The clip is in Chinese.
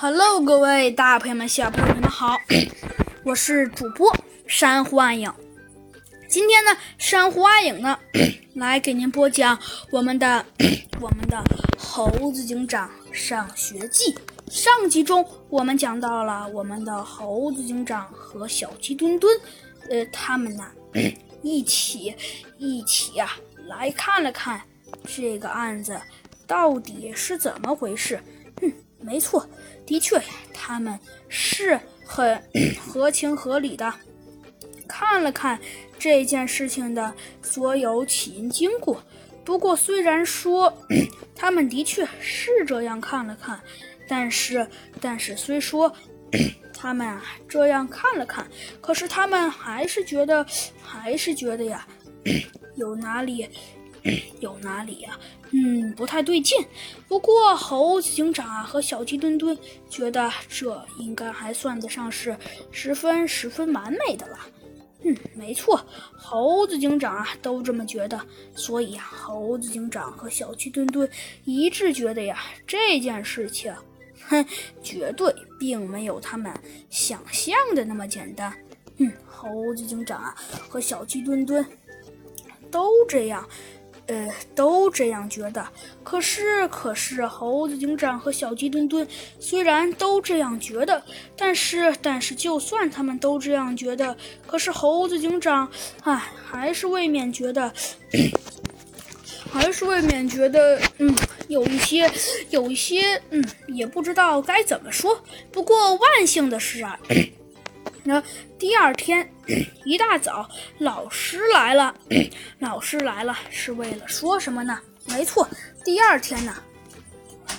Hello，各位大朋友们、小朋友们好，我是主播珊瑚暗影。今天呢，珊瑚暗影呢 来给您播讲我们的我们的猴子警长上学记。上集中我们讲到了我们的猴子警长和小鸡墩墩，呃，他们呢 一起一起呀来看了看这个案子到底是怎么回事。嗯，没错，的确呀，他们是很 合情合理的看了看这件事情的所有起因经过。不过，虽然说 他们的确是这样看了看，但是，但是虽说 他们啊这样看了看，可是他们还是觉得，还是觉得呀，有哪里。有哪里呀？嗯，不太对劲。不过猴子警长啊和小鸡墩墩觉得这应该还算得上是十分十分完美的了。嗯，没错，猴子警长啊都这么觉得。所以啊，猴子警长和小鸡墩墩一致觉得呀，这件事情，哼，绝对并没有他们想象的那么简单。嗯，猴子警长啊和小鸡墩墩都这样。呃，都这样觉得。可是，可是，猴子警长和小鸡墩墩虽然都这样觉得，但是，但是，就算他们都这样觉得，可是猴子警长，唉，还是未免觉得，还是未免觉得，嗯，有一些，有一些，嗯，也不知道该怎么说。不过，万幸的是啊。那第二天一大早，老师来了。老师来了是为了说什么呢？没错，第二天呢，